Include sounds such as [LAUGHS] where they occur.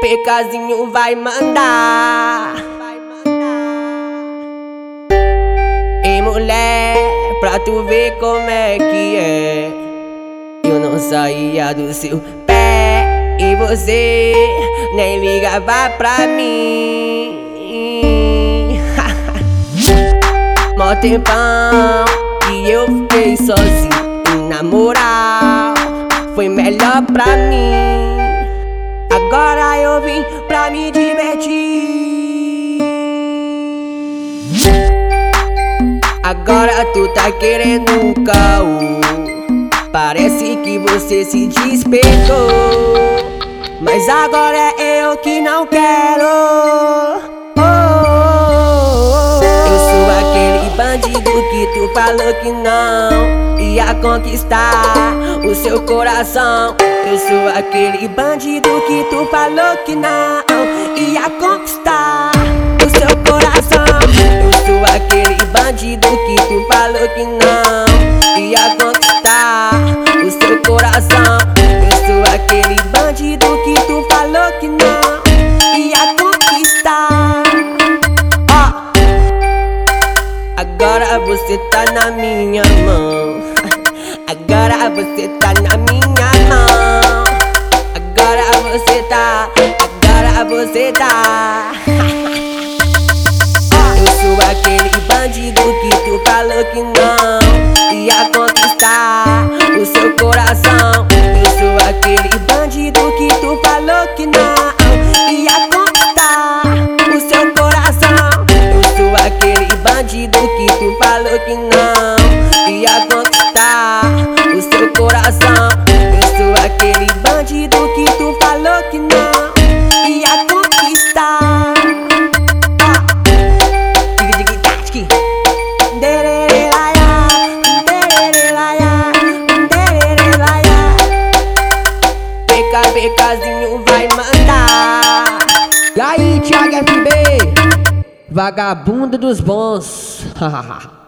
Pecazinho vai mandar. E mulher, pra tu ver como é que é. Eu não saía do seu pé. E você nem ligava pra mim. [LAUGHS] Mó tempão que eu fiquei sozinho. E na moral, foi melhor pra mim. Agora eu vim pra me divertir. Agora tu tá querendo um caô. Parece que você se despertou. Mas agora é eu que não quero. Oh, oh, oh, eu sou aquele bandido que tu falou que não ia conquistar o seu coração. Eu sou aquele bandido que tu falou que não ia conquistar o seu coração. Eu sou aquele bandido que tu falou que não ia conquistar o seu coração. Eu sou aquele bandido que tu falou que não ia conquistar. Oh. Agora você tá na minha mão. [LAUGHS] Agora você tá na minha você tá, agora você tá. [LAUGHS] Eu sou aquele bandido que tu falou que não ia conquistar o seu coração. Eu sou aquele bandido que tu falou que não ia conquistar o seu coração. Eu sou aquele bandido que tu falou que não ia conquistar o seu coração. Pecazinho vai mandar. E aí, Thiago FB? Vagabundo dos bons. [LAUGHS]